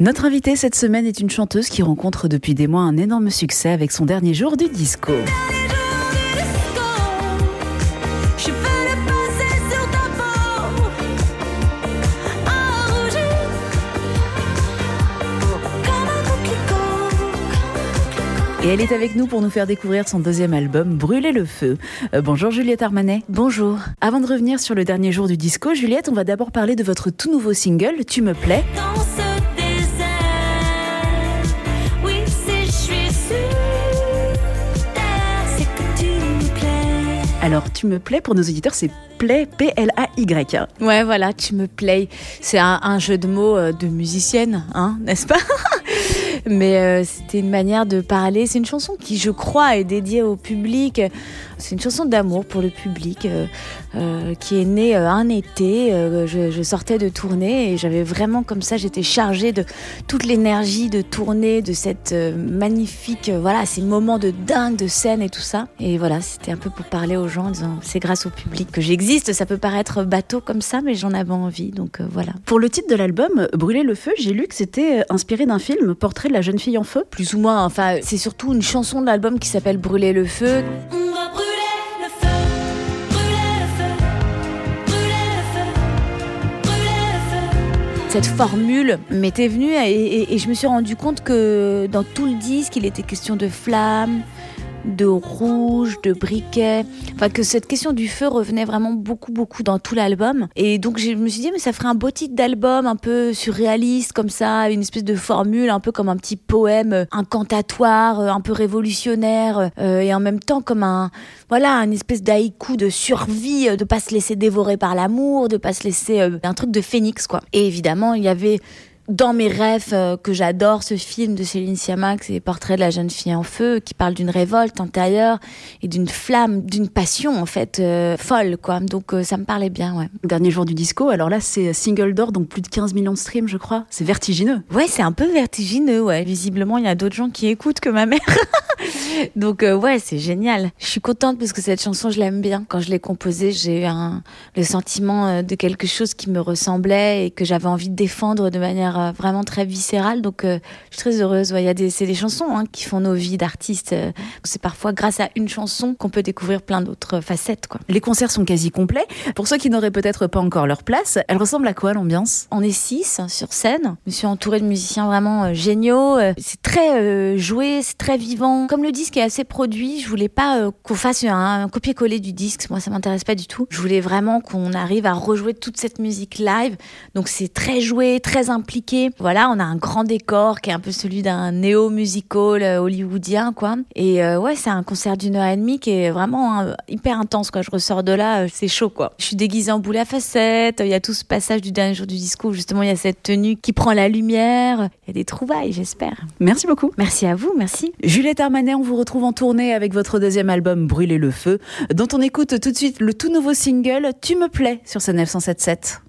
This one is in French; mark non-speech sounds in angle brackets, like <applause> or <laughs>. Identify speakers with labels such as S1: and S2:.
S1: Notre invitée cette semaine est une chanteuse qui rencontre depuis des mois un énorme succès avec son dernier jour du disco. Et elle est avec nous pour nous faire découvrir son deuxième album, Brûler le feu. Euh, bonjour Juliette Armanet.
S2: Bonjour.
S1: Avant de revenir sur le dernier jour du disco, Juliette, on va d'abord parler de votre tout nouveau single, Tu me plais. Alors, Tu me plais, pour nos auditeurs, c'est play, P-L-A-Y.
S2: Ouais, voilà, tu me plais. C'est un, un jeu de mots euh, de musicienne, hein, n'est-ce pas? <laughs> Mais euh, c'était une manière de parler. C'est une chanson qui, je crois, est dédiée au public. C'est une chanson d'amour pour le public euh, euh, qui est née euh, un été. Je, je sortais de tournée et j'avais vraiment comme ça, j'étais chargée de toute l'énergie de tournée, de cette magnifique, voilà, ces moments de dingue, de scène et tout ça. Et voilà, c'était un peu pour parler aux gens en disant c'est grâce au public que j'existe. Ça peut paraître bateau comme ça, mais j'en avais envie. Donc voilà.
S1: Pour le titre de l'album, Brûler le feu, j'ai lu que c'était inspiré d'un film, Portrait de la jeune fille en feu.
S2: Plus ou moins, enfin, c'est surtout une chanson de l'album qui s'appelle Brûler le feu. Cette formule. M'était venue et, je me suis rendu compte que dans tout le disque, il était question de flammes, de rouge, de briquet. Enfin, que cette question du feu revenait vraiment beaucoup, beaucoup dans tout l'album. Et donc, je me suis dit, mais ça ferait un beau titre d'album, un peu surréaliste, comme ça, une espèce de formule, un peu comme un petit poème euh, incantatoire, euh, un peu révolutionnaire, euh, et en même temps comme un, voilà, une espèce d'haïku de survie, de pas se laisser dévorer par l'amour, de pas se laisser, un truc de phénix, quoi. Et évidemment, il y avait dans mes rêves euh, que j'adore ce film de Céline Sciamma, c'est Portrait de la jeune fille en feu, qui parle d'une révolte intérieure et d'une flamme, d'une passion en fait euh, folle quoi. Donc euh, ça me parlait bien, ouais.
S1: Dernier jour du disco, alors là, c'est single d'or, donc plus de 15 millions de streams, je crois. C'est vertigineux.
S2: Ouais, c'est un peu vertigineux, ouais. Visiblement, il y a d'autres gens qui écoutent que ma mère. <laughs> Donc ouais, c'est génial. Je suis contente parce que cette chanson, je l'aime bien. Quand je l'ai composée, j'ai eu un, le sentiment de quelque chose qui me ressemblait et que j'avais envie de défendre de manière euh, vraiment très viscérale. Donc euh, je suis très heureuse. Ouais, il y a des, c'est des chansons hein, qui font nos vies d'artistes. Euh, C'est parfois grâce à une chanson qu'on peut découvrir plein d'autres facettes, quoi.
S1: Les concerts sont quasi complets. Pour ceux qui n'auraient peut-être pas encore leur place, elle ressemble à quoi l'ambiance?
S2: On est six sur scène. Je suis entourée de musiciens vraiment géniaux. C'est très euh, joué, c'est très vivant. Comme le disque est assez produit, je voulais pas euh, qu'on fasse un, un copier-coller du disque. Moi, ça m'intéresse pas du tout. Je voulais vraiment qu'on arrive à rejouer toute cette musique live. Donc c'est très joué, très impliqué. Voilà, on a un grand décor qui est un peu celui d'un néo-musical euh, hollywoodien, quoi. Et euh, ouais, c'est un concert d'une heure et demie qui est vraiment euh, hyper intense, quoi. Je ressors de là, euh, c'est chaud, quoi. Je suis déguisée en boule à facettes. Il y a tout ce passage du dernier jour du disco où justement il y a cette tenue qui prend la lumière. Il y a des trouvailles, j'espère.
S1: Merci beaucoup.
S2: Merci à vous, merci.
S1: Juliette Armanet, on vous retrouve en tournée avec votre deuxième album Brûler le feu, dont on écoute tout de suite le tout nouveau single Tu me plais sur ce 977.